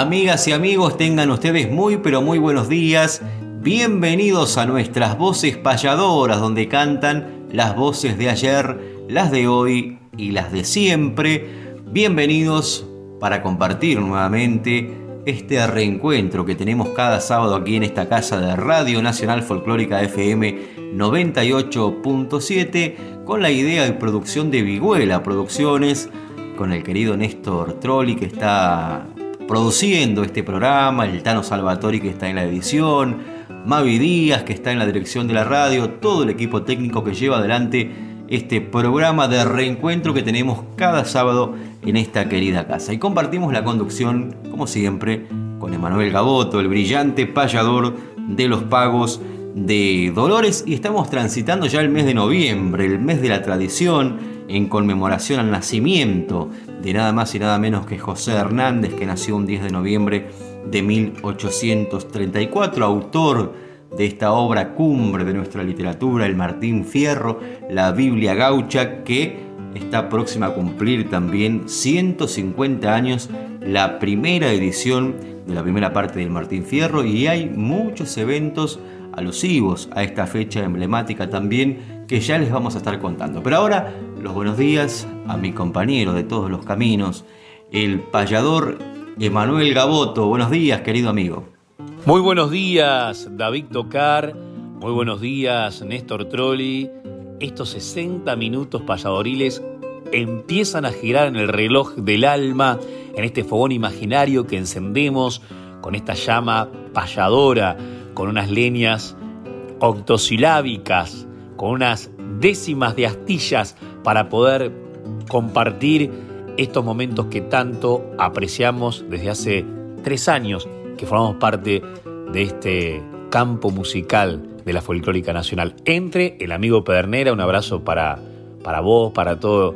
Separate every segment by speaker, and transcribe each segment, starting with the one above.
Speaker 1: Amigas y amigos, tengan ustedes muy pero muy buenos días. Bienvenidos a nuestras voces payadoras, donde cantan las voces de ayer, las de hoy y las de siempre. Bienvenidos para compartir nuevamente este reencuentro que tenemos cada sábado aquí en esta casa de Radio Nacional Folclórica FM 98.7 con la idea y producción de Viguela Producciones, con el querido Néstor Trolli que está produciendo este programa, el Tano Salvatori que está en la edición, Mavi Díaz que está en la dirección de la radio, todo el equipo técnico que lleva adelante este programa de reencuentro que tenemos cada sábado en esta querida casa. Y compartimos la conducción, como siempre, con Emanuel Gaboto, el brillante payador de los pagos de Dolores. Y estamos transitando ya el mes de noviembre, el mes de la tradición, en conmemoración al nacimiento de nada más y nada menos que José Hernández, que nació un 10 de noviembre de 1834, autor de esta obra cumbre de nuestra literatura, el Martín Fierro, la Biblia Gaucha, que está próxima a cumplir también 150 años, la primera edición de la primera parte del Martín Fierro, y hay muchos eventos alusivos a esta fecha emblemática también que ya les vamos a estar contando. Pero ahora los buenos días a mi compañero de todos los caminos, el payador Emanuel Gaboto. Buenos días, querido amigo.
Speaker 2: Muy buenos días, David Tocar. Muy buenos días, Néstor Trolli. Estos 60 minutos payadoriles empiezan a girar en el reloj del alma, en este fogón imaginario que encendemos con esta llama payadora, con unas leñas octosilábicas, con unas décimas de astillas para poder compartir estos momentos que tanto apreciamos desde hace tres años que formamos parte de este campo musical de la folclórica nacional. Entre el amigo Pedernera, un abrazo para, para vos, para todos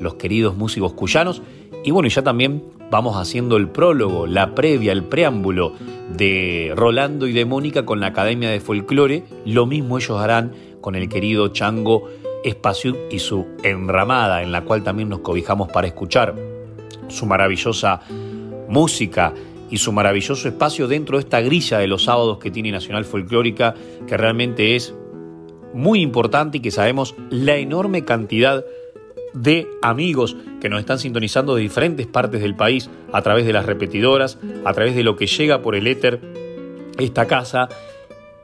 Speaker 2: los queridos músicos cuyanos. Y bueno, ya también vamos haciendo el prólogo, la previa, el preámbulo de Rolando y de Mónica con la Academia de Folclore. Lo mismo ellos harán con el querido Chango Espacio y su enramada, en la cual también nos cobijamos para escuchar su maravillosa música y su maravilloso espacio dentro de esta grilla de los sábados que tiene Nacional Folclórica, que realmente es muy importante y que sabemos la enorme cantidad de amigos que nos están sintonizando de diferentes partes del país a través de las repetidoras, a través de lo que llega por el éter esta casa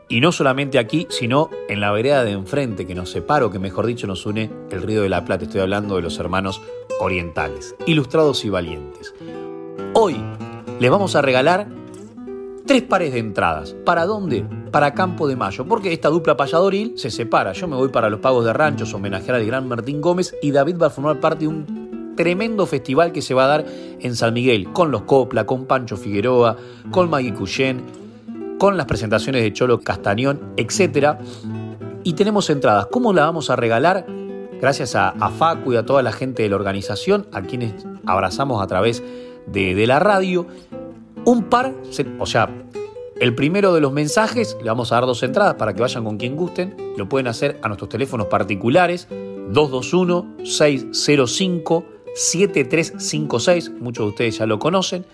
Speaker 2: y no solamente aquí, sino en la vereda de enfrente que nos separa, o que mejor dicho nos une el Río de la Plata. Estoy hablando de los hermanos orientales, ilustrados y valientes. Hoy les vamos a regalar tres pares de entradas. ¿Para dónde? Para Campo de Mayo, porque esta dupla payadoril se separa. Yo me voy para los pagos de ranchos, homenajear al gran Martín Gómez y David va a formar parte de un tremendo festival que se va a dar en San Miguel, con los Copla, con Pancho Figueroa, con Maggie Cuyen con las presentaciones de Cholo Castañón, etc. Y tenemos entradas. ¿Cómo la vamos a regalar? Gracias a, Facu y a toda la gente de la organización, a quienes abrazamos a través de, la radio. Un par, o sea, el primero de los mensajes, le vamos a dar dos entradas para que vayan con quien gusten. Lo pueden hacer a nuestros teléfonos particulares 221-605-7356. Muchos de ustedes ya lo conocen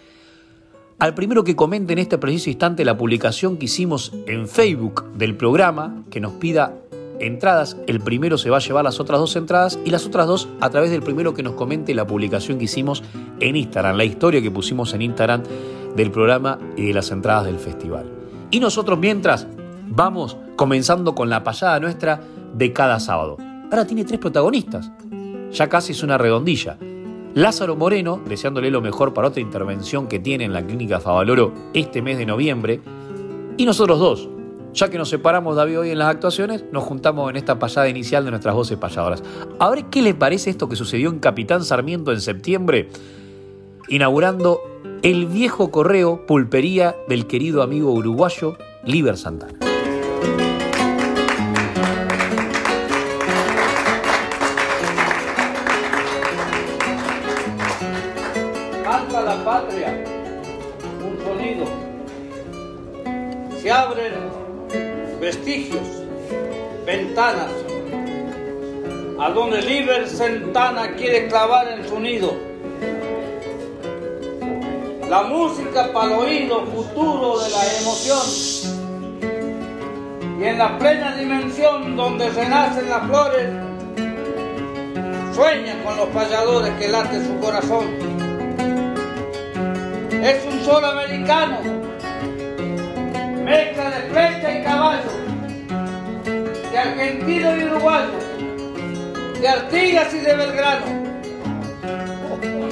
Speaker 2: al primero que comente en este preciso instante la publicación que hicimos en Facebook del programa, que nos pida entradas. El primero se va a llevar las otras dos entradas y las otras dos a través del primero que nos comente la publicación que hicimos en Instagram, la historia que pusimos en Instagram del programa y de las entradas del festival. Y nosotros mientras vamos comenzando con la payada nuestra de cada sábado. Ahora tiene tres protagonistas. Ya casi es una redondilla. Lázaro Moreno, deseándole lo mejor para otra intervención que tiene en la clínica Favaloro este mes de noviembre. Y nosotros dos, ya que nos separamos David hoy en las actuaciones, nos juntamos en esta payada inicial de nuestras voces payadoras. A ver qué le parece esto que sucedió en Capitán Sarmiento en septiembre, inaugurando el viejo correo pulpería del querido amigo uruguayo Liber Santana.
Speaker 3: Vestigios, ventanas, a donde Liber Santana quiere clavar en su nido. La música para el oído futuro de la emoción. Y en la plena dimensión donde renacen las flores, sueña con los payadores que late su corazón. Es un sol americano, mezcla de flecha y caballo, de argentino y uruguayo, de Artigas y de Belgrano,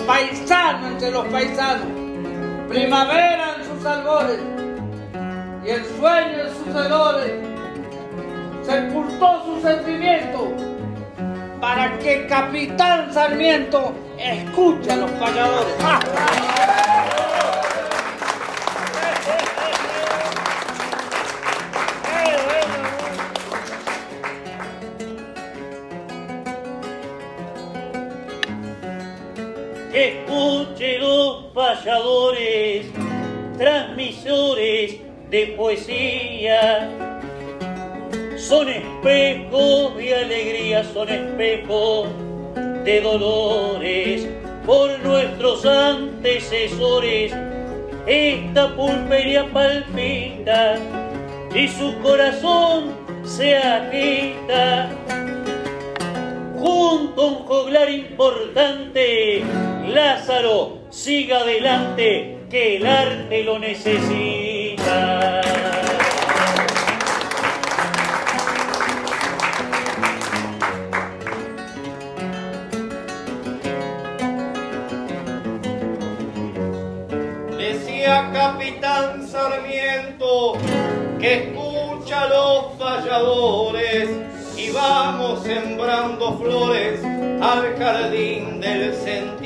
Speaker 3: paisano entre los paisanos, primavera en sus albores. Y el sueño en sus hedores, sepultó su sentimiento. Para que Capitán Sarmiento escuche a los payadores.
Speaker 4: Escuche los payadores, transmisores de poesía. Son espejos de alegría, son espejos de dolores por nuestros antecesores. Esta pulpería palpita y su corazón se agita junto a un joglar importante. Lázaro, siga adelante, que el arte lo necesita.
Speaker 5: Decía Capitán Sarmiento que escucha a los falladores y vamos sembrando flores al jardín del sentimiento.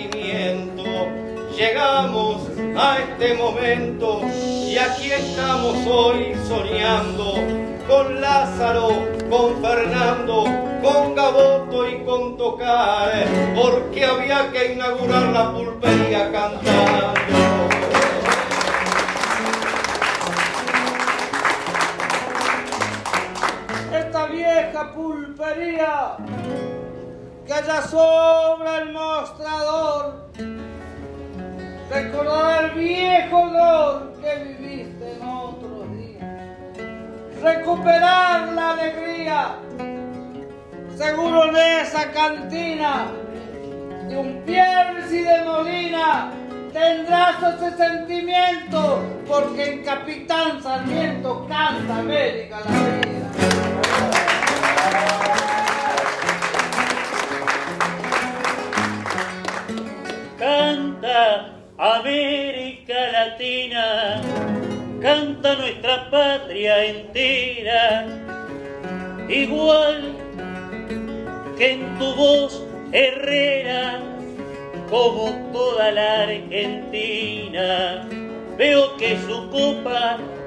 Speaker 5: Llegamos a este momento y aquí estamos hoy soñando con Lázaro, con Fernando, con Gaboto y con Tocar, porque había que inaugurar la pulpería cantando.
Speaker 3: esta vieja pulpería que allá sobra el mostrador recordará el viejo olor que viviste en otros días recuperar la alegría seguro en esa cantina de un Piercy de Molina tendrás ese sentimiento porque en Capitán Sarmiento canta América la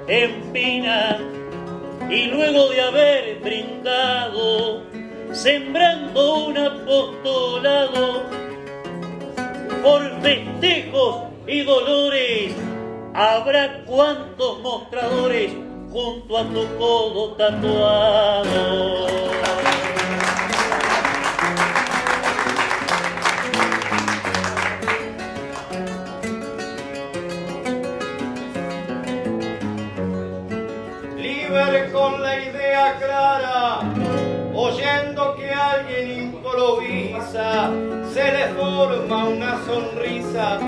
Speaker 4: empina y luego de haber brindado, sembrando un apostolado por festejos y dolores, habrá cuantos mostradores junto a tu codo tatuado.
Speaker 5: Libre con la idea clara, improvisa, se le forma una sonrisa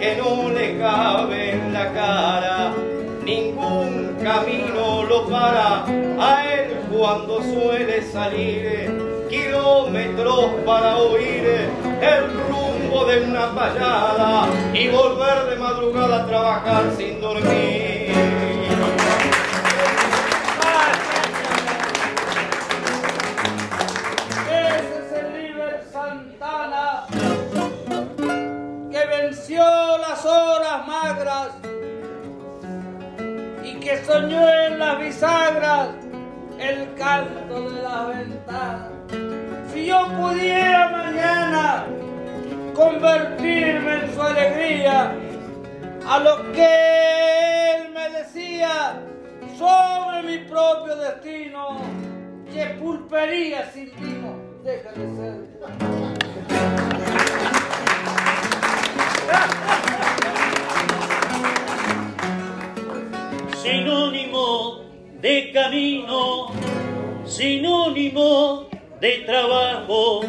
Speaker 5: que no le cabe en la cara. Ningún camino lo para a él cuando suele salir kilómetros para oír el rumbo de una payada y volver de madrugada a trabajar sin dormir.
Speaker 3: Soñó en las bisagras el canto de la ventana. Si yo pudiera mañana convertirme en su alegría, a lo que él me decía sobre mi propio destino, que pulpería sin tino deja de ser.
Speaker 4: Sinónimo de camino, sinónimo de trabajo,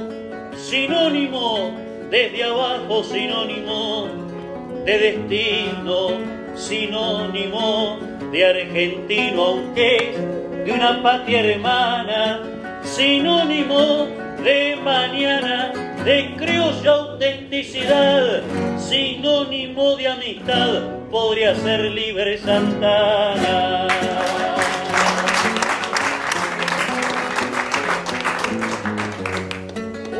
Speaker 4: sinónimo desde abajo, sinónimo de destino, sinónimo de argentino, aunque de una patria hermana, sinónimo de mañana, de criolla autenticidad, sinónimo de amistad, podría ser libre Santana.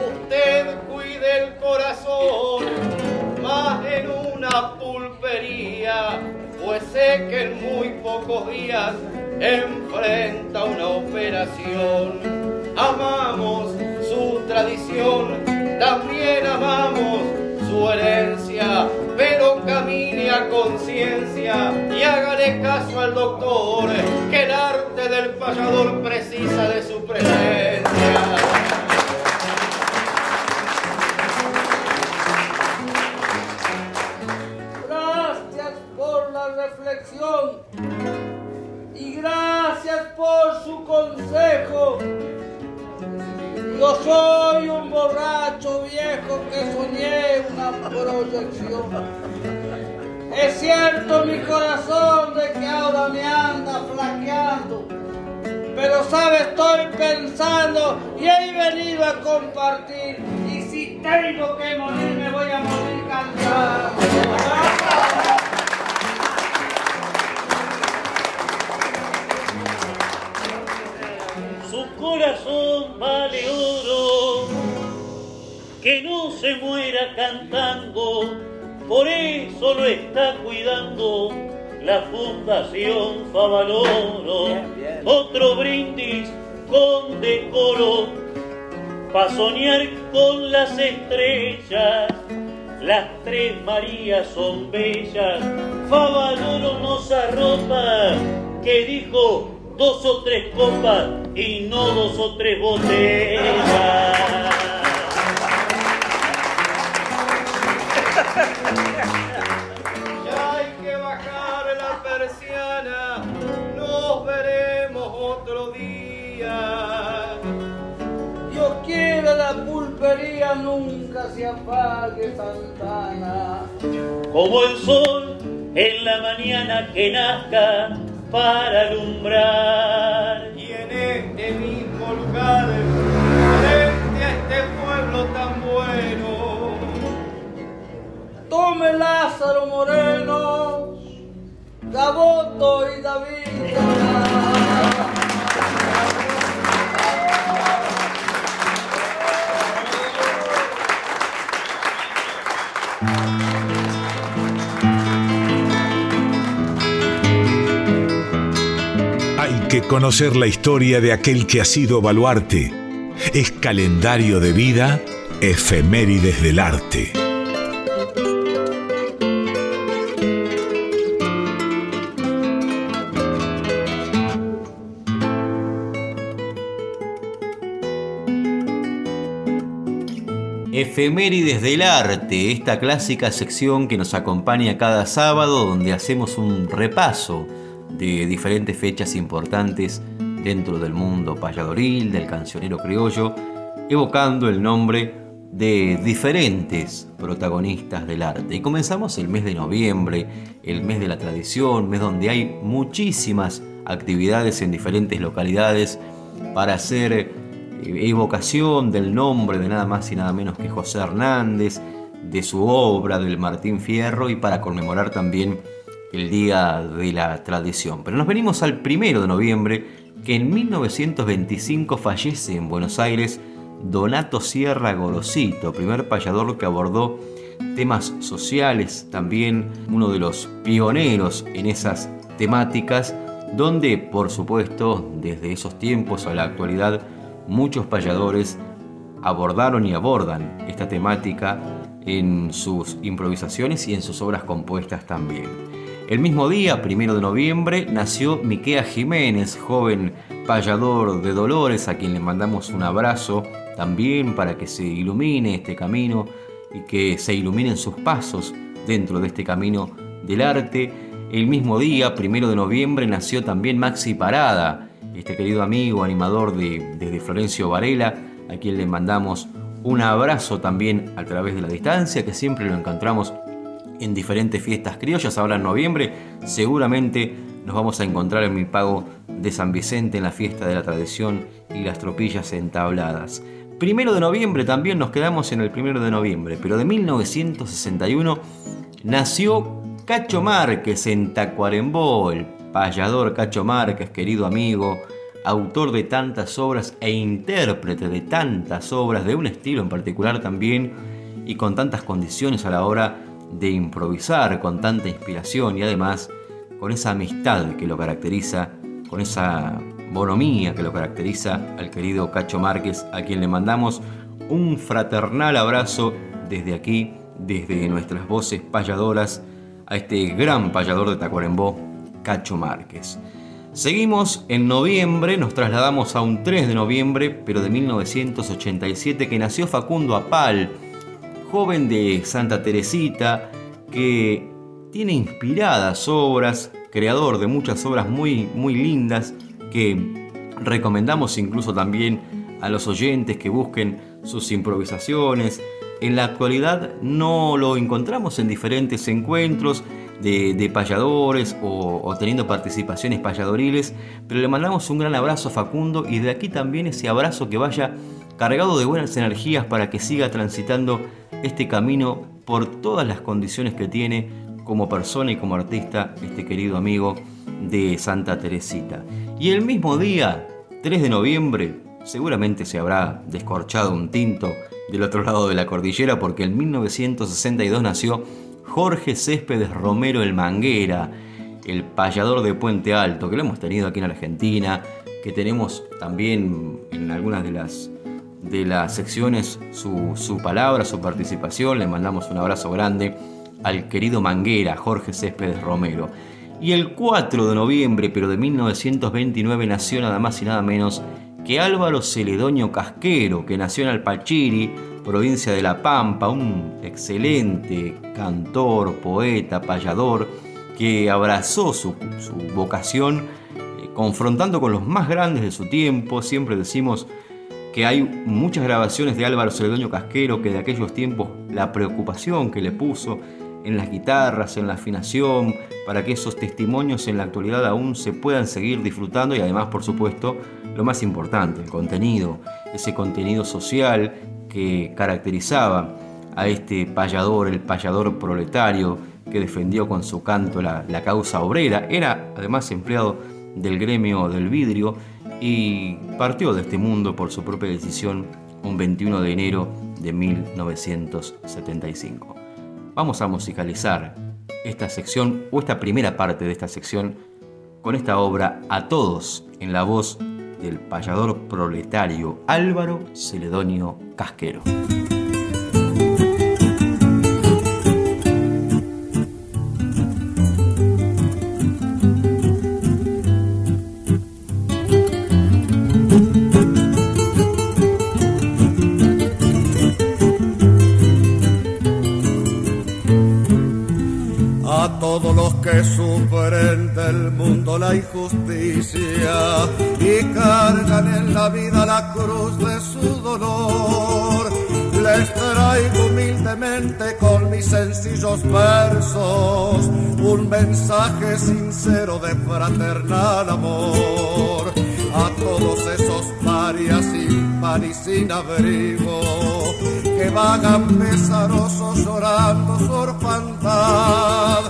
Speaker 5: Usted cuide el corazón más en una pulpería, pues sé que en muy pocos días enfrenta una operación. Amamos su tradición, también amamos su herencia, pero camine a conciencia y hágale caso al doctor, que el arte del payador precisa de su presencia.
Speaker 3: Gracias por la reflexión y gracias por su consejo. Yo soy un borracho viejo que soñé una proyección. Es cierto mi corazón de que ahora me anda flaqueando, pero sabe, estoy pensando y he venido a compartir. Y si tengo que morir, me voy a morir cantando.
Speaker 4: Corazón vale oro, que no se muera cantando, por eso lo está cuidando la Fundación Favaloro. Otro brindis con decoro, pa' soñar con las estrellas. Las tres Marías son bellas, Favaloro nos arropa, que dijo dos o tres copas y no dos o tres botellas.
Speaker 5: Ya hay que bajar la persiana, nos veremos otro día.
Speaker 3: Dios quiera la pulpería nunca se apague, Santana.
Speaker 4: Como el sol en la mañana que nazca para alumbrar.
Speaker 5: Y en este mismo lugar, frente a este pueblo tan bueno,
Speaker 3: Tome Lázaro Moreno, Gaboto y David.
Speaker 6: Conocer la historia de aquel que ha sido baluarte. Es calendario de vida, efemérides del arte.
Speaker 1: Efemérides del arte, esta clásica sección que nos acompaña cada sábado donde hacemos un repaso de diferentes fechas importantes dentro del mundo payadoril, del cancionero criollo evocando el nombre de diferentes protagonistas del arte. Y comenzamos el mes de noviembre, el mes de la tradición, mes donde hay muchísimas actividades en diferentes localidades para hacer eh, evocación del nombre de nada más y nada menos que José Hernández, de su obra del Martín Fierro y para conmemorar también el Día de la Tradición. Pero nos venimos al primero de noviembre, que en 1925 fallece en Buenos Aires Donato Sierra Gorosito, primer payador que abordó temas sociales, también uno de los pioneros en esas temáticas, donde por supuesto desde esos tiempos a la actualidad muchos payadores abordaron y abordan esta temática en sus improvisaciones y en sus obras compuestas también. El mismo día, primero de noviembre, nació Miquea Jiménez, joven payador de Dolores, a quien le mandamos un abrazo también para que se ilumine este camino y que se iluminen sus pasos dentro de este camino del arte. El mismo día, primero de noviembre, nació también Maxi Parada, este querido amigo, animador de, desde Florencio Varela, a quien le mandamos un abrazo también a través de la distancia, que siempre lo encontramos en diferentes fiestas criollas. Ahora en noviembre seguramente nos vamos a encontrar en mi pago de San Vicente en la fiesta de la tradición y las tropillas entabladas. Primero de noviembre también nos quedamos en el primero de noviembre, pero de 1961 nació Cacho Márquez en Tacuarembó, el payador Cacho Márquez, querido amigo, autor de tantas obras e intérprete de tantas obras, de un estilo en particular también, y con tantas condiciones a la hora de improvisar, con tanta inspiración y además con esa amistad que lo caracteriza, con esa bonomía que lo caracteriza al querido Cacho Márquez, a quien le mandamos un fraternal abrazo desde aquí, desde nuestras voces payadoras, a este gran payador de Tacuarembó, Cacho Márquez. Seguimos en noviembre, nos trasladamos a un 3 de noviembre, pero de 1987, que nació Facundo Apal, joven de Santa Teresita, que tiene inspiradas obras, creador de muchas obras muy, muy lindas, que recomendamos incluso también a los oyentes que busquen sus improvisaciones. En la actualidad no lo encontramos en diferentes encuentros, de, payadores o, teniendo participaciones payadoriles, pero le mandamos un gran abrazo a Facundo y de aquí también ese abrazo que vaya cargado de buenas energías para que siga transitando este camino por todas las condiciones que tiene como persona y como artista este querido amigo de Santa Teresita. Y el mismo día, 3 de noviembre, seguramente se habrá descorchado un tinto del otro lado de la cordillera porque en 1962 nació Jorge Céspedes Romero el Manguera, el payador de Puente Alto, que lo hemos tenido aquí en Argentina, que tenemos también en algunas de las, de las secciones su, su palabra, su participación. Le mandamos un abrazo grande al querido Manguera, Jorge Céspedes Romero. Y el 4 de noviembre, pero de 1929, nació nada más y nada menos que Álvaro Celedonio Casquero, que nació en Alpachiri, provincia de La Pampa, un excelente cantor, poeta, payador, que abrazó su, vocación eh, confrontando con los más grandes de su tiempo. Siempre decimos que hay muchas grabaciones de Álvaro Celedonio Casquero que de aquellos tiempos la preocupación que le puso en las guitarras, en la afinación, para que esos testimonios en la actualidad aún se puedan seguir disfrutando y además, por supuesto, lo más importante, el contenido, ese contenido social que caracterizaba a este payador, el payador proletario que defendió con su canto la, causa obrera. Era además empleado del gremio del vidrio y partió de este mundo por su propia decisión un 21 de enero de 1975. Vamos a musicalizar esta sección o esta primera parte de esta sección con esta obra A todos en la voz del payador proletario Álvaro Celedonio Casquero.
Speaker 7: Del mundo la injusticia y cargan en la vida la cruz de su dolor. Les traigo humildemente con mis sencillos versos un mensaje sincero de fraternal amor a todos esos parias sin pan y sin abrigo que vagan pesarosos llorando su orfandad.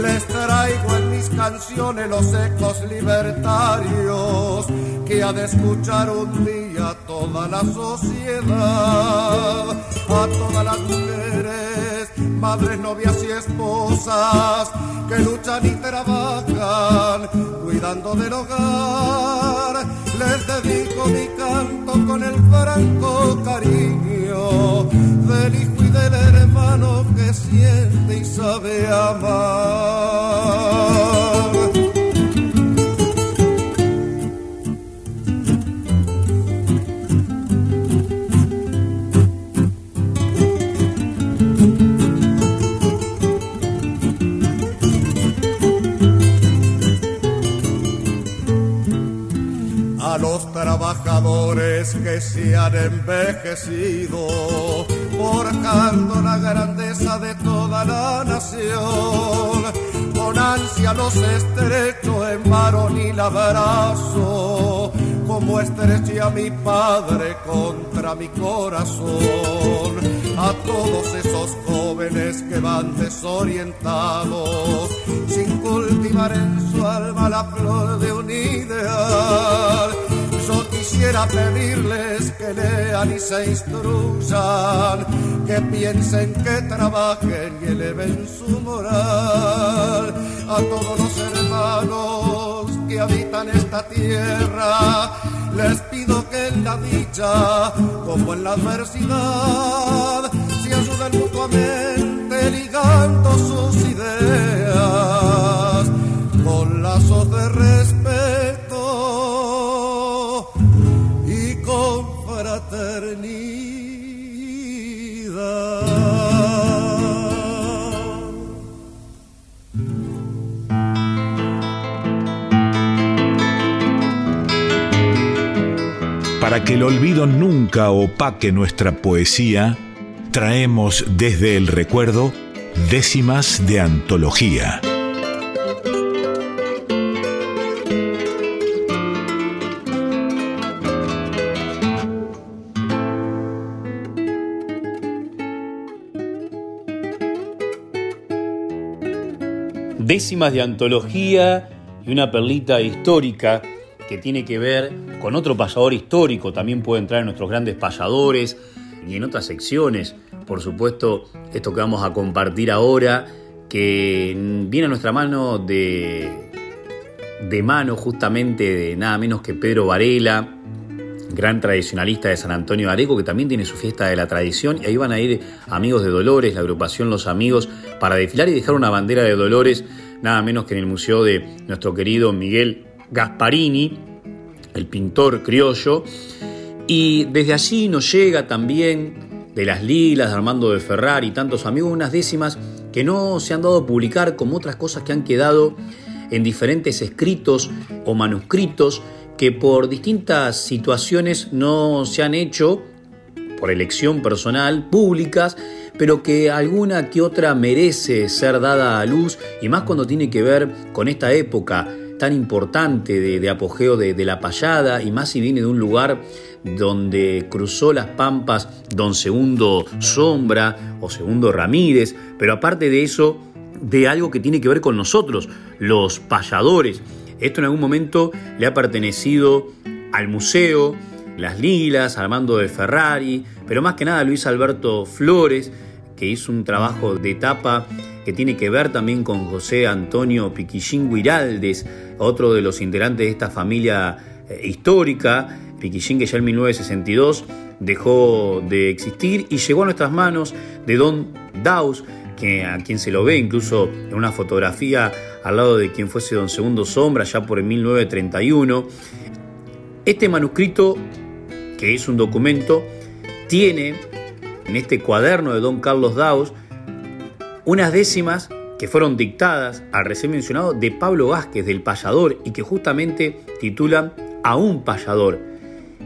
Speaker 7: Les traigo en mis canciones los ecos libertarios que ha de escuchar un día toda la sociedad, a todas las mujeres, madres, novias y esposas que luchan y trabajan cuidando del hogar. Les dedico mi canto con el franco cariño del hijo del hermano que siente y sabe amar. a los trabajadores que se han envejecido, forjando la grandeza de toda la nación. Con ansia los estrecho en varonil abrazo, como estreché a mi padre contra mi corazón. A todos esos jóvenes que van desorientados, sin cultivar en su alma la flor de un ideal. Quisiera pedirles que lean y se instruyan, que piensen, que trabajen y eleven su moral. A todos los hermanos que habitan esta tierra, les pido que en la dicha, como en la adversidad, se ayuden mutuamente ligando sus ideas con lazos de respeto
Speaker 6: Que el olvido nunca opaque nuestra poesía, traemos desde el recuerdo décimas de antología.
Speaker 2: décimas de antología y una perlita histórica que tiene que ver con otro payador histórico, también puede entrar en nuestros grandes payadores y en otras secciones, por supuesto, esto que vamos a compartir ahora, que viene a nuestra mano de, de mano justamente de nada menos que Pedro Varela, gran tradicionalista de San Antonio de Areco, que también tiene su fiesta de la tradición, y ahí van a ir amigos de Dolores, la agrupación Los Amigos, para desfilar y dejar una bandera de Dolores, nada menos que en el museo de nuestro querido Miguel Gasparini, el pintor criollo, y desde allí nos llega también de las Lilas, de Armando de Ferrari y tantos amigos, unas décimas que no se han dado a publicar, como otras cosas que han quedado en diferentes escritos o manuscritos que por distintas situaciones no se han hecho, por elección personal, públicas, pero que alguna que otra merece ser dada a luz, y más cuando tiene que ver con esta época tan importante de, apogeo de, la payada, y más si viene de un lugar donde cruzó las pampas don Segundo Sombra o Segundo Ramírez, pero aparte de eso, de algo que tiene que ver con nosotros, los payadores. Esto en algún momento le ha pertenecido al museo, Las Lilas, Armando de Ferrari, pero más que nada Luis Alberto Flores, que hizo un trabajo de tapa que tiene que ver también con José Antonio Piquillín Guiraldes, otro de los integrantes de esta familia eh, histórica, Piquillín que ya en 1962 dejó de existir y llegó a nuestras manos de Don Daus, que a quien se lo ve incluso en una fotografía al lado de quien fuese Don Segundo Sombra, ya por el 1931. Este manuscrito, que es un documento, tiene en este cuaderno de don Carlos Daus, unas décimas que fueron dictadas al recién mencionado de Pablo Vázquez, del payador, y que justamente titulan A un payador.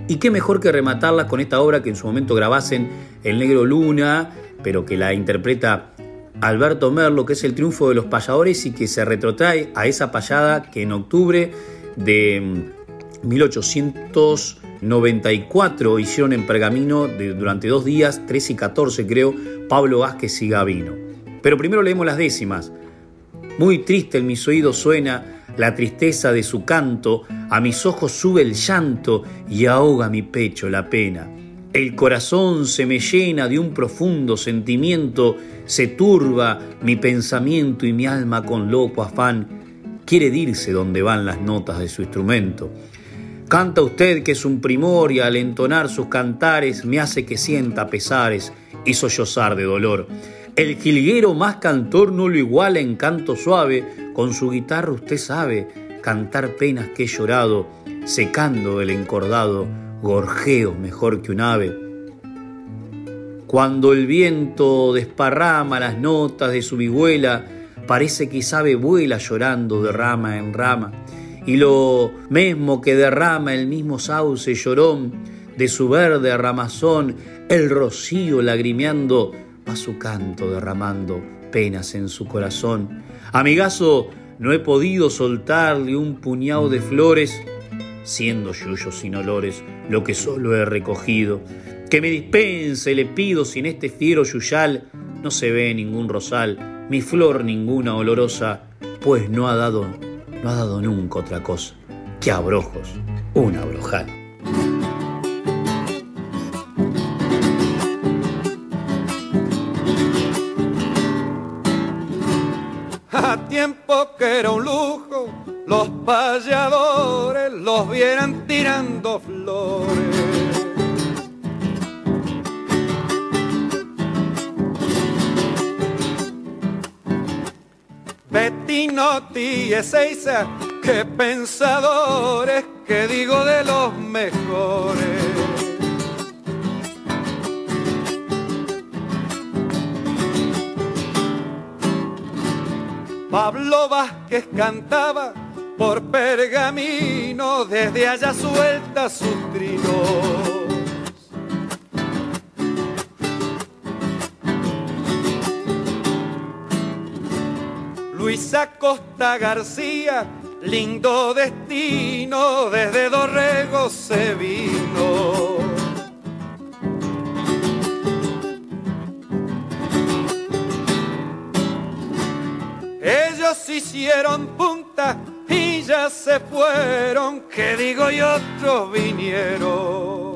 Speaker 2: Y qué mejor que rematarlas con esta obra que en su momento grabasen El Negro Luna, pero que la interpreta Alberto Merlo, que es el triunfo de los payadores y que se retrotrae a esa payada que en octubre de mm, 1800 94 hicieron en pergamino de, durante dos días, 13 y 14 creo, Pablo Vázquez y Gavino. Pero primero leemos las décimas. Muy triste en mis oídos suena la tristeza de su canto, a mis ojos sube el llanto y ahoga mi pecho la pena. El corazón se me llena de un profundo sentimiento, se turba mi pensamiento y mi alma con loco afán quiere dirse donde van las notas de su instrumento. Canta usted que es un primor y al entonar sus cantares me hace que sienta pesares y sollozar de dolor. El jilguero más cantor no lo iguala en canto suave, con su guitarra usted sabe cantar penas que he llorado, secando el encordado, gorjeo mejor que un ave. Cuando el viento desparrama las notas de su vihuela, parece que sabe vuela llorando de rama en rama, y lo mismo que derrama el mismo sauce llorón de su verde ramazón, el rocío lagrimeando, va su canto derramando penas en su corazón. Amigazo, no he podido soltarle un puñado de flores, siendo yuyo sin olores lo que solo he recogido. Que me dispense, le pido, sin este fiero yuyal no se ve ningún rosal, mi flor ninguna olorosa, pues no ha dado, no ha dado nunca otra cosa que abrojos, un abrojal.
Speaker 8: tiempo que era un lujo, los payadores los vieran tirando flores. Y Ezeiza, qué pensadores, que digo de los mejores. Pablo Vázquez cantaba por pergamino, desde allá suelta sus trinos. Luisa Costa García, lindo destino, desde Dorrego se vino. hicieron punta y ya se fueron, que digo y otros vinieron.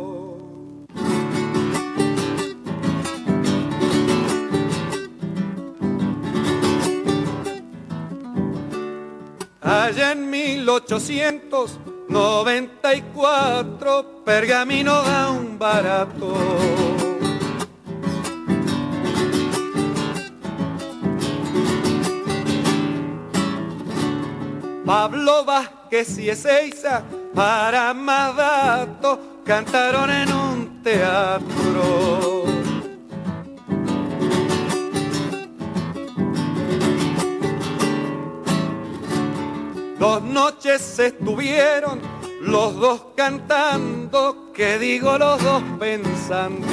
Speaker 8: Allá en 1894, Pergamino da un barato. Pablo Vázquez y Ezeiza, para más datos, cantaron en un teatro. Dos noches estuvieron los dos cantando, que digo los dos pensando.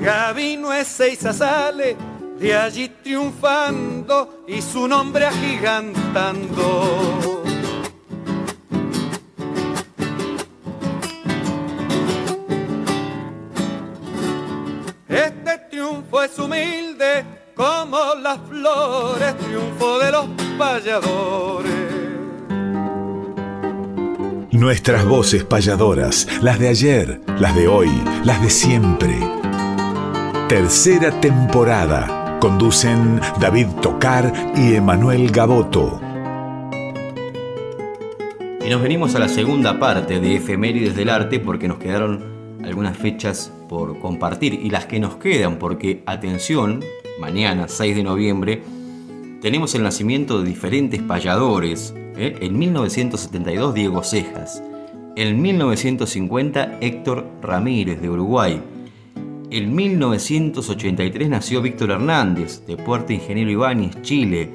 Speaker 8: Gabino Ezeiza sale de allí triunfando y su nombre agigantando. Es humilde como las flores, triunfo de los payadores.
Speaker 6: Nuestras voces payadoras, las de ayer, las de hoy, las de siempre Tercera temporada. Conducen David Tocar y Emanuel Gaboto.
Speaker 1: Y nos venimos a la segunda parte de Efemérides del Arte porque nos quedaron algunas fechas por compartir y las que nos quedan porque, atención, mañana 6 de noviembre tenemos el nacimiento de diferentes payadores. ¿eh? En 1972 Diego Cejas, En 1950, Héctor Ramírez, de Uruguay. En 1983 nació Víctor Hernández, de Puerto Ingeniero Ibáñez, Chile.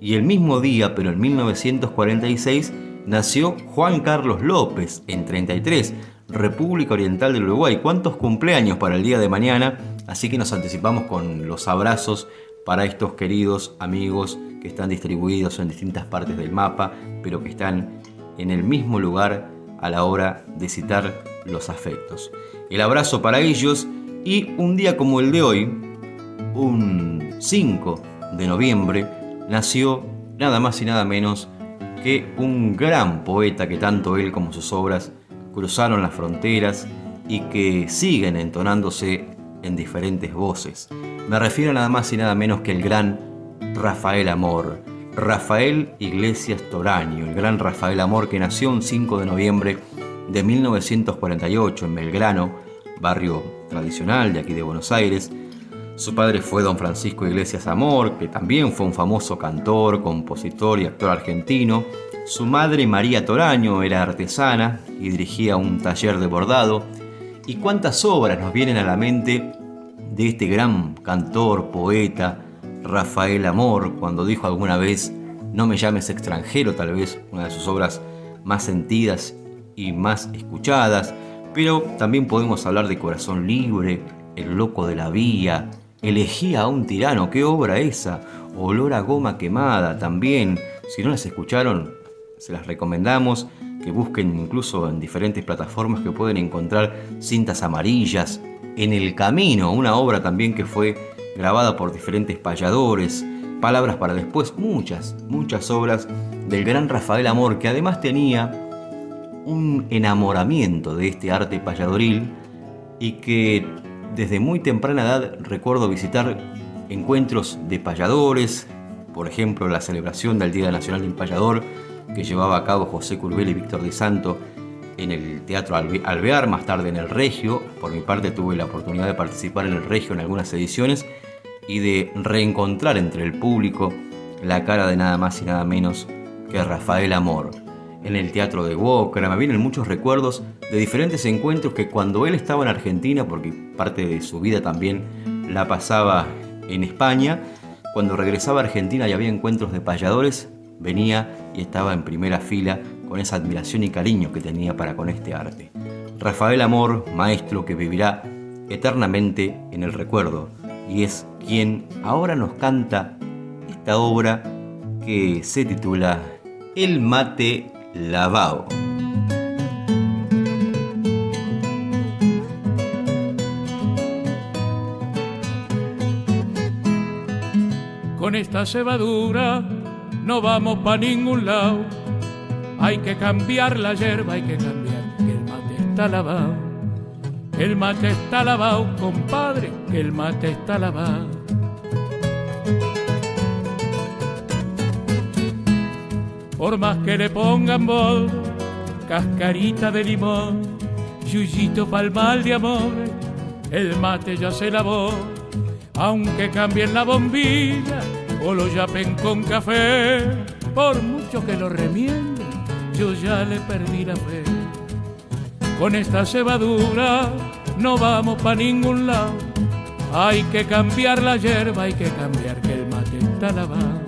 Speaker 1: Y el mismo día, pero en 1946, nació Juan Carlos López, en 33, República Oriental del Uruguay. ¿Cuántos cumpleaños para el día de mañana? Así que nos anticipamos con los abrazos para estos queridos amigos que están distribuidos en distintas partes del mapa, pero que están en el mismo lugar a la hora de citar los afectos. El abrazo para ellos y un día como el de hoy, un 5 de noviembre, nació nada más y nada menos que un gran poeta que tanto él como sus obras cruzaron las fronteras y que siguen entonándose en diferentes voces. Me refiero nada más y nada menos que el gran Rafael Amor, Rafael Iglesias Toraño, el gran Rafael Amor que nació un 5 de noviembre de 1948 en Belgrano, barrio tradicional de aquí de Buenos Aires. Su padre fue don Francisco Iglesias Amor, que también fue un famoso cantor, compositor y actor argentino. Su madre María Toraño era artesana y dirigía un taller de bordado. ¿Y cuántas obras nos vienen a la mente de este gran cantor, poeta, Rafael Amor, cuando dijo alguna vez, no me llames extranjero, tal vez una de sus obras más sentidas y más escuchadas, pero también podemos hablar de Corazón Libre, El Loco de la Vía, Elegía a un tirano, qué obra esa, Olor a goma quemada también, si no las escucharon, se las recomendamos, que busquen incluso en diferentes plataformas que pueden encontrar cintas amarillas, En el Camino, una obra también que fue grabada por diferentes payadores, Palabras para después, muchas, muchas obras del gran Rafael Amor, que además tenía un enamoramiento de este arte payadoril y que desde muy temprana edad recuerdo visitar encuentros de payadores, por ejemplo la celebración del Día Nacional del Payador que llevaba a cabo José Curbel y Víctor de Santo en el Teatro Alvear, más tarde en el Regio. Por mi parte tuve la oportunidad de participar en el Regio en algunas ediciones y de reencontrar entre el público la cara de nada más y nada menos que Rafael Amor. En el teatro de Boca me vienen muchos recuerdos de diferentes encuentros que cuando él estaba en Argentina, porque parte de su vida también la pasaba en España, cuando regresaba a Argentina y había encuentros de payadores, venía y estaba en primera fila con esa admiración y cariño que tenía para con este arte. Rafael Amor, maestro que vivirá eternamente en el recuerdo, y es quien ahora nos canta esta obra que se titula El mate lavao.
Speaker 9: Con esta cebadura no vamos para ningún lado. Hay que cambiar la hierba, hay que cambiar, que el mate está lavado el mate está lavado, compadre, que el mate está lavado. Por más que le pongan bol, cascarita de limón, yuyito palmal de amor, el mate ya se lavó. Aunque cambien la bombilla o lo yapen con café, por mucho que lo remienden, yo ya le perdí la fe con esta cebadura no vamos para ningún lado. Hay que cambiar la hierba, hay que cambiar que el mate está lavado.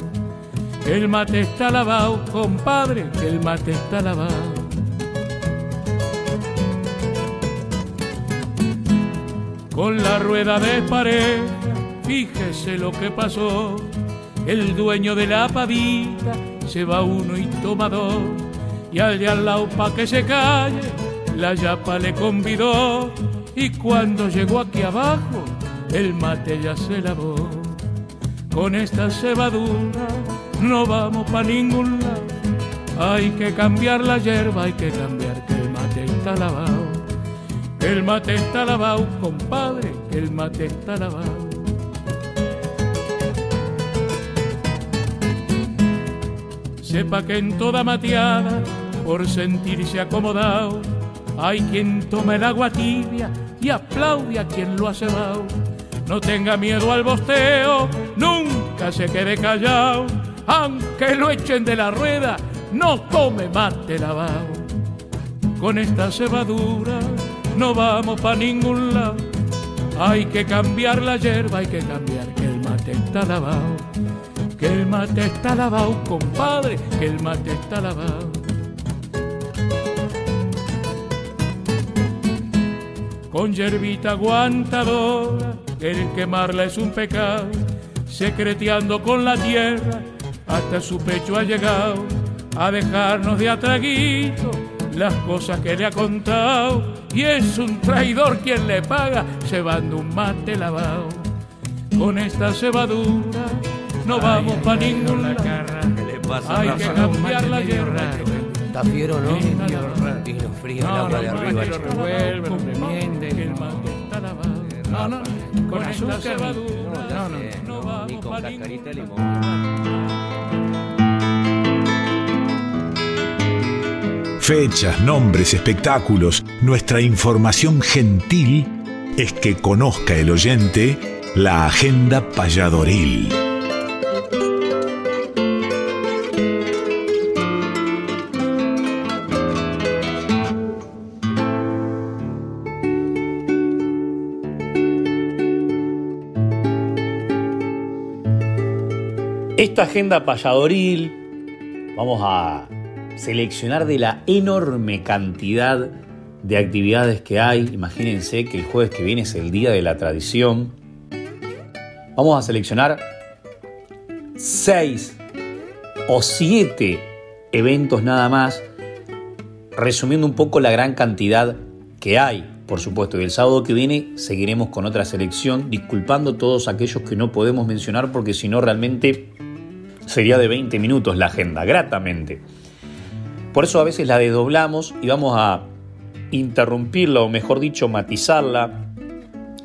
Speaker 9: El mate está lavado, compadre, que el mate está lavado. Con la rueda de pared, fíjese lo que pasó. El dueño de la pavita se va uno y toma dos. Y al de al lado pa' que se calle, la yapa le convidó y cuando llegó aquí abajo el mate ya se lavó. Con esta cebadura no vamos pa' ningún lado. Hay que cambiar la hierba, hay que cambiar que el mate está lavado. El mate está lavado, compadre, que el mate está lavado. Sepa que en toda mateada, por sentirse acomodado, hay quien toma el agua tibia y aplaude a quien lo ha cebado. No tenga miedo al bosteo, nunca se quede callado. Aunque lo echen de la rueda, no tome mate lavado. con esta cebadura no vamos pa' ningún lado. Hay que cambiar la hierba, hay que cambiar que el mate está lavado. Que el mate está lavado, compadre, que el mate está lavado. Con yerbita aguantadora, el quemarla es un pecado, secreteando con la tierra, hasta su pecho ha llegado a dejarnos de atraguito las cosas que le ha contado y es un traidor quien le paga cebando un mate lavado. Con esta cebadura no vamos pa' ningún lado. Hay que cambiar la hierba.
Speaker 10: Está fiero, ¿no? Y nos frío el agua de arriba.
Speaker 9: No, no, con cebadura. No, no, no vamos
Speaker 10: Ni con
Speaker 9: pa'
Speaker 10: cascarita de
Speaker 9: ningún
Speaker 10: limón.
Speaker 6: Fechas, nombres, espectáculos, nuestra información gentil es que conozca el oyente la agenda payadoril.
Speaker 2: Agenda payadoril vamos a seleccionar de la enorme cantidad de actividades que hay. Imagínense que el jueves que viene es el Día de la Tradición. Vamos a seleccionar seis o siete eventos nada más, resumiendo un poco la gran cantidad que hay. Por supuesto, y el sábado que viene seguiremos con otra selección, disculpando todos aquellos que no podemos mencionar porque si no realmente sería de 20 minutos la agenda, gratamente. Por eso a veces la desdoblamos y vamos a interrumpirla o mejor dicho matizarla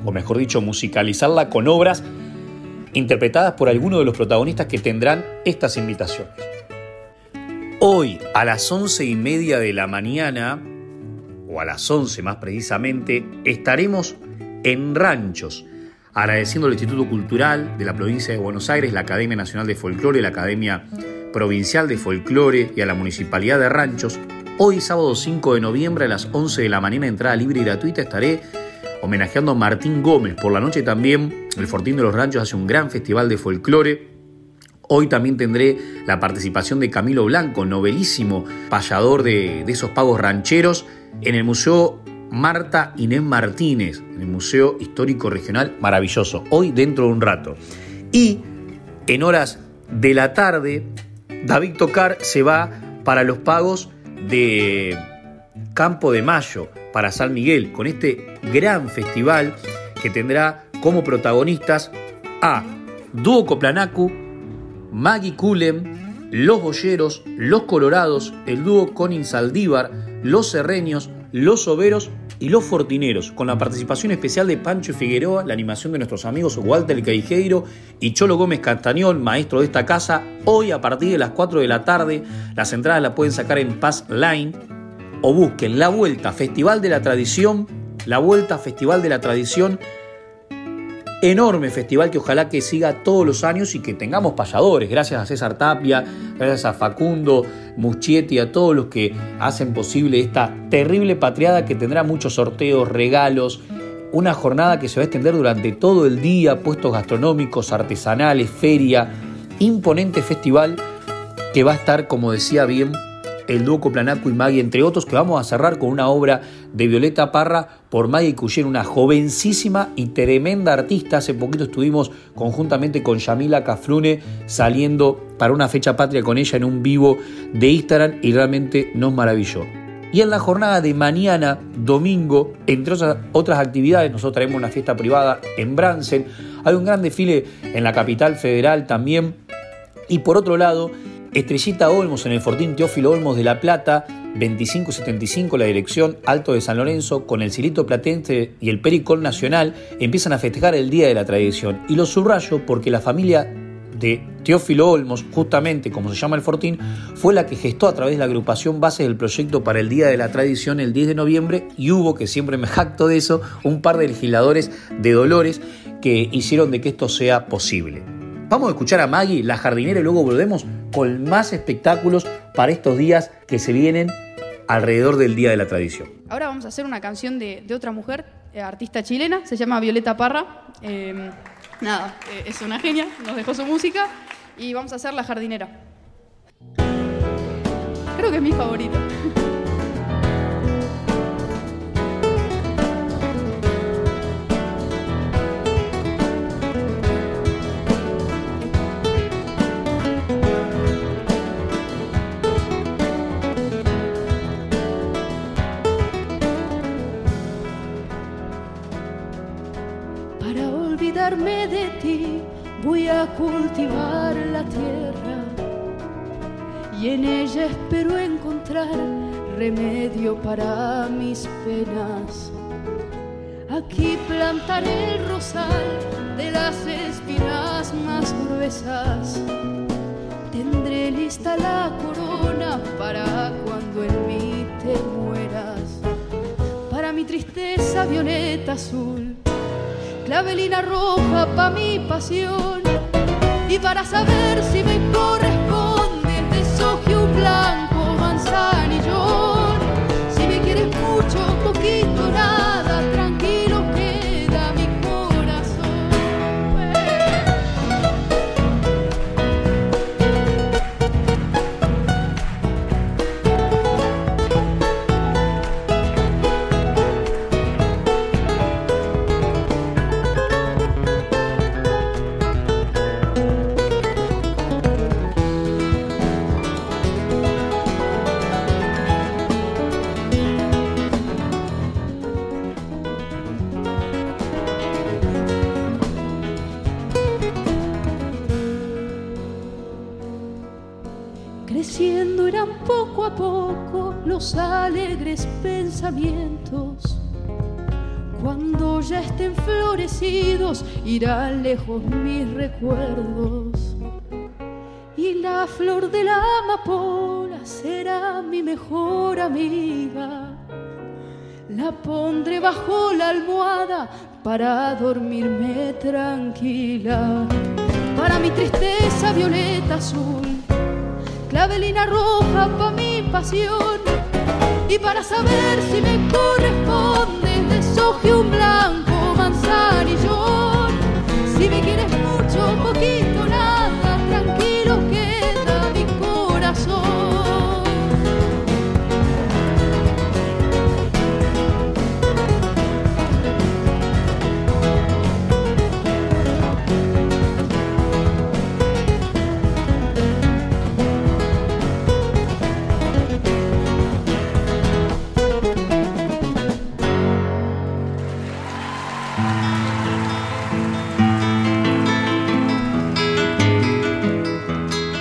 Speaker 2: o mejor dicho musicalizarla con obras interpretadas por algunos de los protagonistas que tendrán estas invitaciones. Hoy a las once y media de la mañana, o a las 11 más precisamente, estaremos en Ranchos, agradeciendo al Instituto Cultural de la provincia de Buenos Aires, la Academia Nacional de Folclore, la Academia Provincial de Folclore y a la Municipalidad de Ranchos. Hoy, sábado 5 de noviembre, a las 11 de la mañana, entrada libre y gratuita, estaré homenajeando a Martín Gómez. Por la noche también, el Fortín de los Ranchos hace un gran festival de folclore. Hoy también tendré la participación de Camilo Blanco, novelísimo payador de, de esos pagos rancheros, en el Museo Marta Inés Martínez, en el Museo Histórico Regional, maravilloso, hoy dentro de un rato. Y en horas de la tarde, David Tocar se va para los pagos de Campo de Mayo, para San Miguel, con este gran festival que tendrá como protagonistas a Dúo Coplanacu, Maggie Culem, Los Boyeros, Los Colorados, el dúo Conin Saldívar, Los Serreños, Los Overos y Los Fortineros, con la participación especial de Pancho Figueroa, la animación de nuestros amigos Walter Caijeiro y Cholo Gómez Castañón, maestro de esta casa, hoy a partir de las 4 de la tarde. Las entradas las pueden sacar en Pass Line o busquen La Vuelta Festival de la Tradición, La Vuelta Festival de la Tradición enorme festival que ojalá que siga todos los años y que tengamos payadores. Gracias a César Tapia, gracias a Facundo Muschietti, a todos los que hacen posible esta terrible patriada que tendrá muchos sorteos, regalos. Una jornada que se va a extender durante todo el día, puestos gastronómicos, artesanales, feria, imponente festival que va a estar, como decía bien, el dúo Coplanaco y Maggie, entre otros, que vamos a cerrar con una obra de Violeta Parra por Maggie Cuyen, una jovencísima y tremenda artista. Hace poquito estuvimos conjuntamente con Yamila Cafrune saliendo para una fecha patria con ella en un vivo de Instagram y realmente nos maravilló. Y en la jornada de mañana, domingo, entre otras actividades, nosotros traemos una fiesta privada en Bransen. Hay un gran desfile en la capital federal también. Y por otro lado, Estrellita Olmos en el Fortín Teófilo Olmos de La Plata, 2575 la dirección Alto de San Lorenzo, con el Cirito Platense y el Pericol Nacional, empiezan a festejar el Día de la Tradición. Y lo subrayo porque la familia de Teófilo Olmos, justamente como se llama el Fortín, fue la que gestó a través de la agrupación base del proyecto para el Día de la Tradición el 10 de noviembre y hubo, que siempre me jacto de eso, un par de legisladores de Dolores que hicieron de que esto sea posible. Vamos a escuchar a Maggie, la jardinera, y luego volvemos con más espectáculos para estos días que se vienen alrededor del Día de la Tradición.
Speaker 11: Ahora vamos a hacer una canción de, otra mujer, eh, artista chilena, se llama Violeta Parra. Eh, nada, eh, es una genia, nos dejó su música y vamos a hacer La Jardinera. Creo que es mi favorita. De ti voy a cultivar la tierra y en ella espero encontrar remedio para mis penas. Aquí plantaré el rosal de las espinas más gruesas. Tendré lista la corona para cuando en mí te mueras. Para mi tristeza violeta azul clavelina roja pa' mi pasión. Y para saber si me corresponde un blanco irán lejos mis recuerdos. Y la flor de la amapola será mi mejor amiga. La pondré bajo la almohada para dormirme tranquila. Para mi tristeza violeta azul clavelina roja pa' mi pasión y para saber si me corresponde deshoje un blanco si me quieres mucho poquito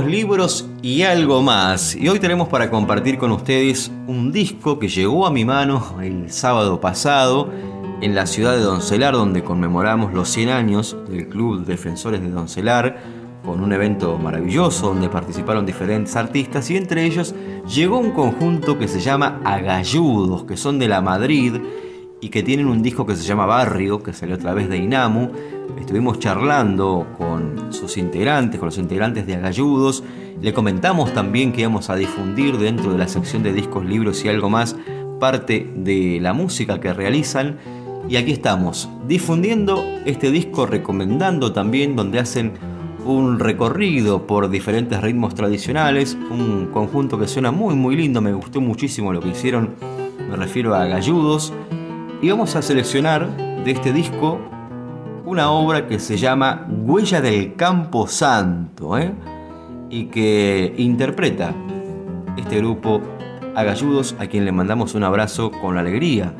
Speaker 1: Libros y algo más. Y hoy tenemos para compartir con ustedes un disco que llegó a mi mano el sábado pasado en la ciudad de Doncelar, donde conmemoramos los 100 años del Club Defensores de Doncelar, con un evento maravilloso donde participaron diferentes artistas y entre ellos llegó un conjunto que se llama Agalludos, que son de la Madrid y que tienen un disco que se llama Barrio, que salió a través de Inamu. Estuvimos charlando con sus integrantes, con los integrantes de Agalludos. Le comentamos también que íbamos a difundir dentro de la sección de discos, libros y algo más parte de la música que realizan. Y aquí estamos, difundiendo este disco, recomendando también donde hacen un recorrido por diferentes ritmos tradicionales, un conjunto que suena muy muy lindo, me gustó muchísimo lo que hicieron, me refiero a Galludos, y vamos a seleccionar de este disco una obra que se llama Huella del Campo Santo, ¿eh? y que interpreta este grupo Agalludos, a quien le mandamos un abrazo con la alegría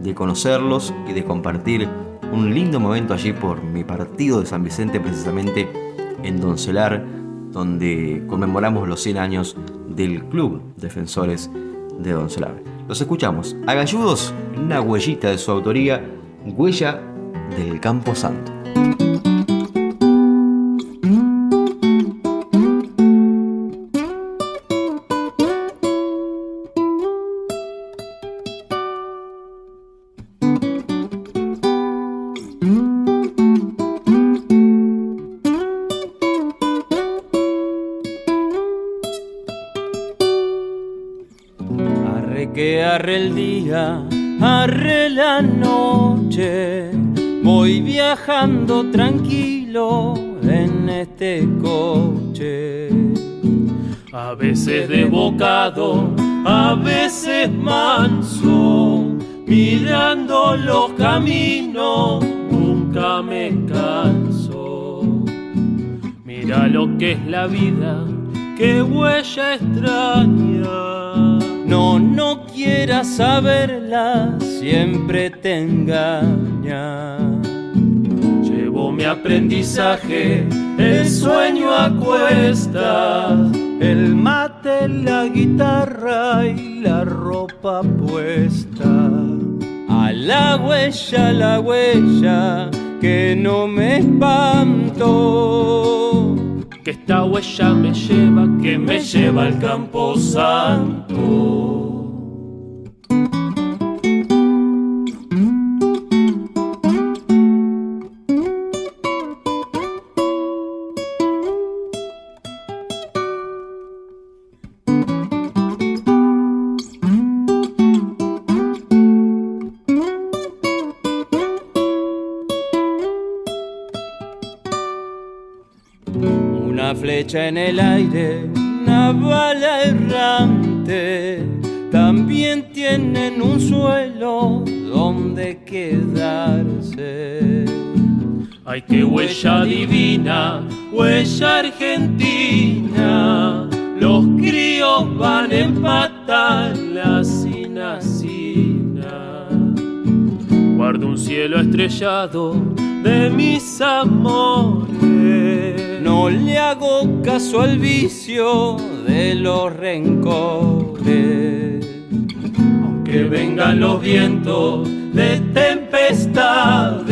Speaker 1: de conocerlos y de compartir un lindo momento allí por mi partido de San Vicente, precisamente en Doncelar, donde conmemoramos los 100 años del Club Defensores de Doncelar. Los escuchamos. Agalludos, una huellita de su autoría, Huella del Campo Santo.
Speaker 12: Arre la noche, voy viajando tranquilo en este coche. A veces desbocado, a veces manso, mirando los caminos, nunca me canso. Mira lo que es la vida, qué huella extraña. No, no quieras saberla, siempre te engaña. Llevo mi aprendizaje, el sueño a cuestas, el mate, la guitarra y la ropa puesta. A la huella, la huella, que no me espanto. Que esta huella me lleva, que me lleva al campo santo. Flecha en el aire, una bala errante, también tienen un suelo donde quedarse. Ay, qué huella divina, huella argentina, los críos van en pata, la sina, sina. Guardo un cielo estrellado de mis amores. No le hago caso al vicio de los rencores. Aunque vengan los vientos de tempestades,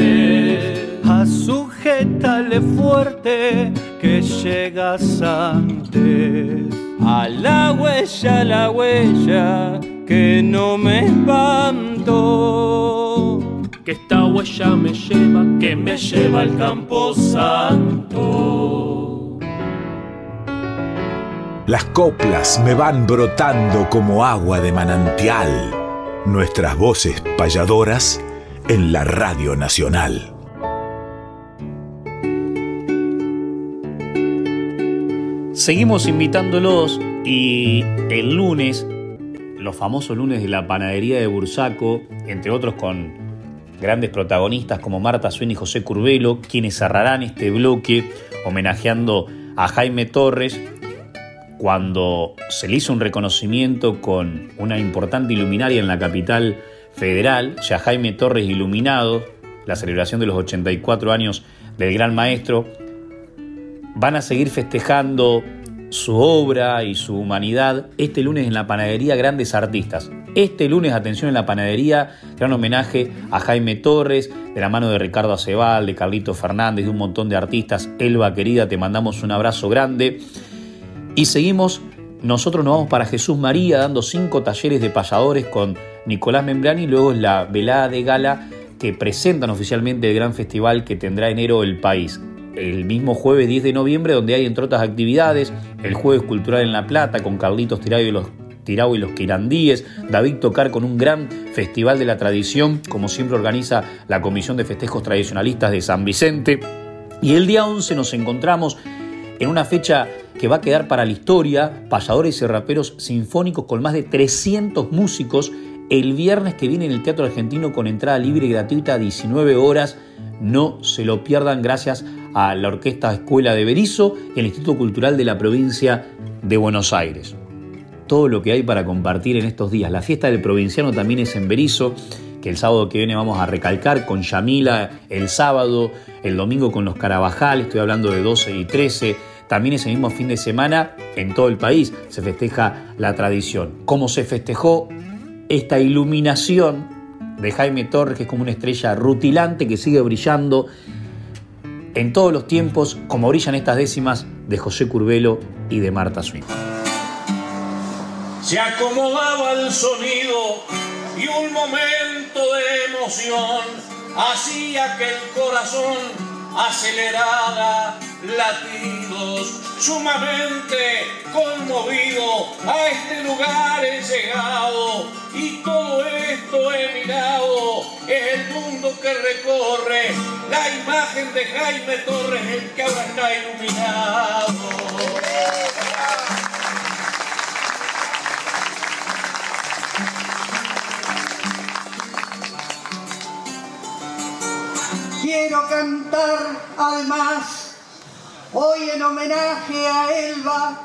Speaker 12: sujétale fuerte que llegas antes. A la huella, la huella, que no me espanto que esta huella me lleva, que me lleva al campo santo.
Speaker 6: Las coplas me van brotando como agua de manantial. Nuestras voces payadoras en la Radio Nacional.
Speaker 2: Seguimos invitándolos y el lunes, los famosos lunes de la panadería de Bursaco, entre otros con grandes protagonistas como Marta Suén y José Curbelo, quienes cerrarán este bloque homenajeando a Jaime Torres cuando se le hizo un reconocimiento con una importante iluminaria en la capital federal, ya Jaime Torres iluminado, la celebración de los 84 años del gran maestro, van a seguir festejando su obra y su humanidad este lunes en la panadería Grandes Artistas. Este lunes, atención en la panadería, gran homenaje a Jaime Torres, de la mano de Ricardo Acebal, de Carlito Fernández, de un montón de artistas. Elba querida, te mandamos un abrazo grande. Y seguimos, nosotros nos vamos para Jesús María, dando cinco talleres de payadores con Nicolás Membrani, luego es la velada de gala que presentan oficialmente el gran festival que tendrá enero el país el mismo jueves 10 de noviembre, donde hay, entre otras actividades, el Jueves Cultural en La Plata, con Carlitos Tirado y los Tirao y los Quirandíes, David Tocar con un gran festival de la tradición, como siempre organiza la Comisión de Festejos Tradicionalistas de San Vicente. Y el día 11 nos encontramos en una fecha que va a quedar para la historia, payadores y raperos sinfónicos con más de 300 músicos, el viernes que viene en el Teatro Argentino con entrada libre y gratuita a 19 horas. No se lo pierdan gracias a la Orquesta Escuela de Berizo y el Instituto Cultural de la provincia de Buenos Aires. Todo lo que hay para compartir en estos días. La fiesta del provinciano también es en Berizo, que el sábado que viene vamos a recalcar con Yamila el sábado, el domingo con los Carabajal, estoy hablando de 12 y 13. También ese mismo fin de semana en todo el país se festeja la tradición. ¿Cómo se festejó esta iluminación de Jaime Torres, que es como una estrella rutilante que sigue brillando en todos los tiempos, como brillan estas décimas de José Curbelo y de Marta Swin.
Speaker 9: Se acomodaba el sonido y un momento de emoción hacía que el corazón acelerara latidos, sumamente conmovido, a este lugar he llegado y todo esto he mirado, es el mundo que recorre la imagen de Jaime Torres, el que ahora está iluminado.
Speaker 13: Quiero cantar además hoy en homenaje a Elba,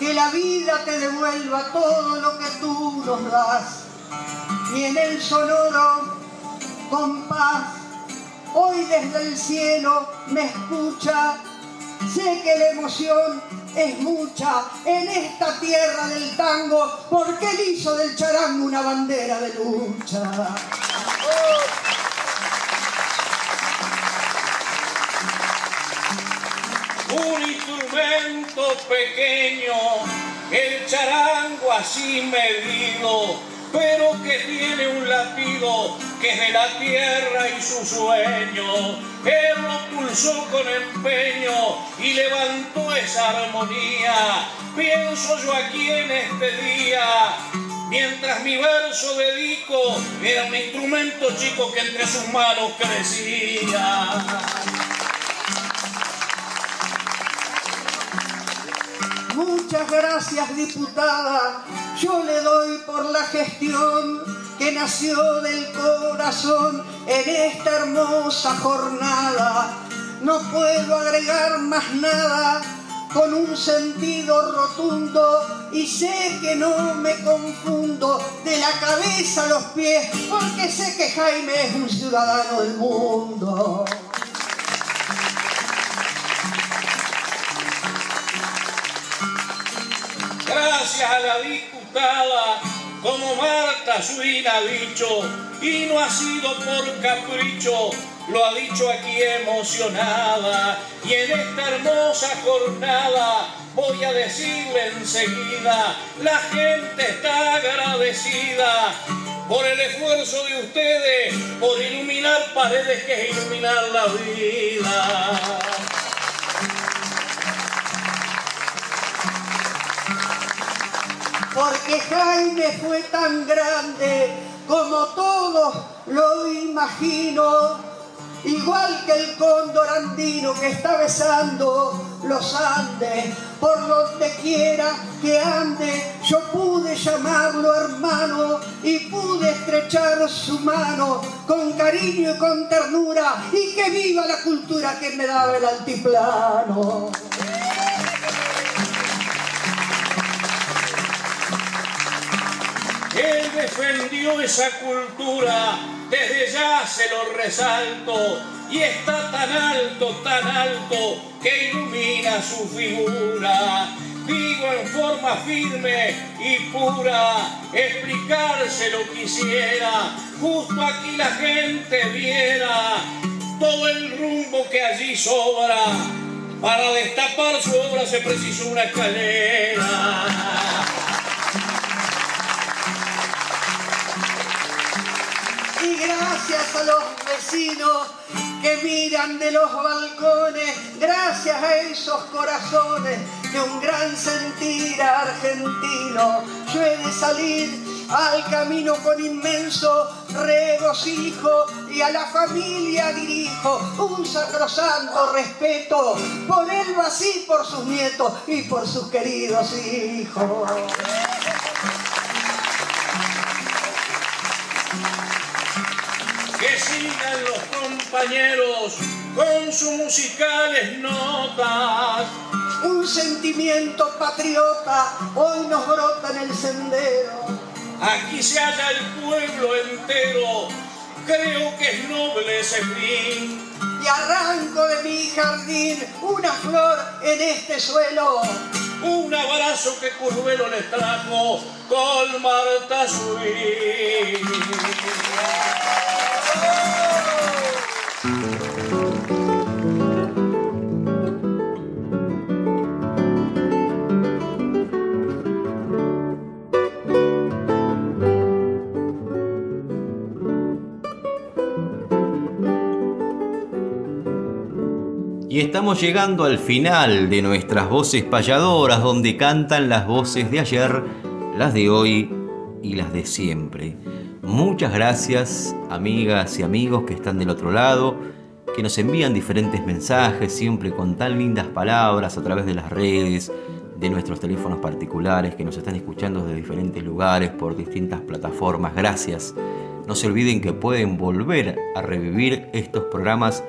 Speaker 13: que la vida te devuelva todo lo que tú nos das. Y en el sonoro compás, hoy desde el cielo me escucha, sé que la emoción es mucha en esta tierra del tango, porque él hizo del charango una bandera de lucha.
Speaker 9: Un instrumento pequeño, el charango así medido, pero que tiene un latido que es de la tierra y su sueño. Él lo pulsó con empeño y levantó esa armonía. Pienso yo aquí en este día. Mientras mi verso dedico, era un instrumento chico que entre sus manos crecía.
Speaker 13: Muchas gracias, diputada. Yo le doy por la gestión que nació del corazón en esta hermosa jornada. No puedo agregar más nada con un sentido rotundo y sé que no me confundo de la cabeza a los pies porque sé que Jaime es un ciudadano del mundo.
Speaker 9: Gracias a la diputada, como Marta Swin ha dicho, y no ha sido por capricho, lo ha dicho aquí emocionada, y en esta hermosa jornada voy a decirle enseguida, la gente está agradecida por el esfuerzo de ustedes, por iluminar paredes que es iluminar la vida.
Speaker 13: Porque Jaime fue tan grande como todos lo imagino, igual que el cóndor andino que está besando los Andes, por donde quiera que ande, yo pude llamarlo hermano y pude estrechar su mano con cariño y con ternura y que viva la cultura que me daba el altiplano.
Speaker 9: Él defendió esa cultura, desde ya se lo resalto, y está tan alto, tan alto, que ilumina su figura. Digo en forma firme y pura, explicárselo quisiera, justo aquí la gente viera todo el rumbo que allí sobra. Para destapar su obra se precisó una escalera.
Speaker 13: Gracias a los vecinos que miran de los balcones, gracias a esos corazones de un gran sentir argentino, yo he de salir al camino con inmenso regocijo y a la familia dirijo un sacrosanto respeto por él así por sus nietos y por sus queridos hijos.
Speaker 9: Compañeros con sus musicales notas.
Speaker 13: Un sentimiento patriota hoy nos brota en el sendero.
Speaker 9: Aquí se halla el pueblo entero, creo que es noble ese fin.
Speaker 13: Y arranco de mi jardín una flor en este suelo.
Speaker 9: Un abrazo que Curvelo les trajo
Speaker 14: con Marta Suí.
Speaker 1: Y estamos llegando al final de nuestras voces payadoras, donde cantan las voces de ayer, las de hoy y las de siempre. Muchas gracias, amigas y amigos que están del otro lado, que nos envían diferentes mensajes, siempre con tan lindas palabras a través de las redes, de nuestros teléfonos particulares, que nos están escuchando desde diferentes lugares, por distintas plataformas. Gracias. No se olviden que pueden volver a revivir estos programas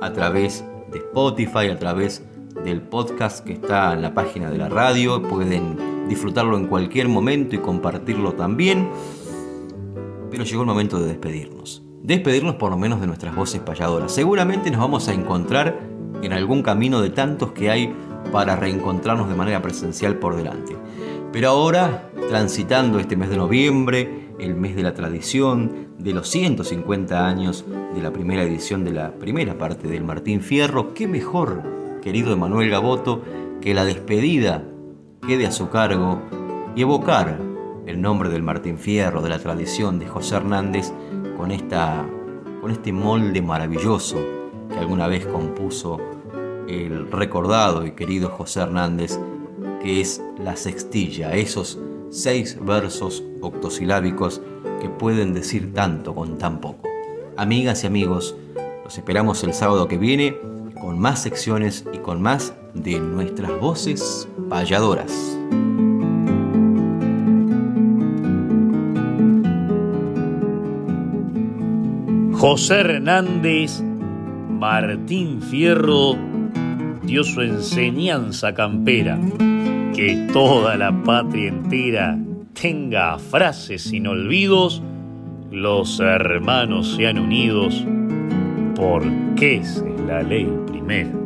Speaker 1: a través de Spotify, a través del podcast que está en la página de la radio. Pueden disfrutarlo en cualquier momento y compartirlo también. Pero llegó el momento de despedirnos. Despedirnos por lo menos de nuestras voces payadoras. Seguramente nos vamos a encontrar en algún camino de tantos que hay para reencontrarnos de manera presencial por delante. Pero ahora, transitando este mes de noviembre, el mes de la tradición, de los 150 años de la primera edición de la primera parte del Martín Fierro, qué mejor, querido Emanuel Gaboto, que la despedida quede a su cargo y evocar el nombre del Martín Fierro, de la tradición de José Hernández, con, esta, con este molde maravilloso que alguna vez compuso el recordado y querido José Hernández, que es la sextilla, esos seis versos octosilábicos que pueden decir tanto con tan poco. Amigas y amigos, los esperamos el sábado que viene con más secciones y con más de nuestras voces payadoras.
Speaker 2: José Hernández, Martín Fierro dio su enseñanza campera, que toda la patria entera tenga frases sin olvidos, los hermanos sean unidos, porque es la ley primera.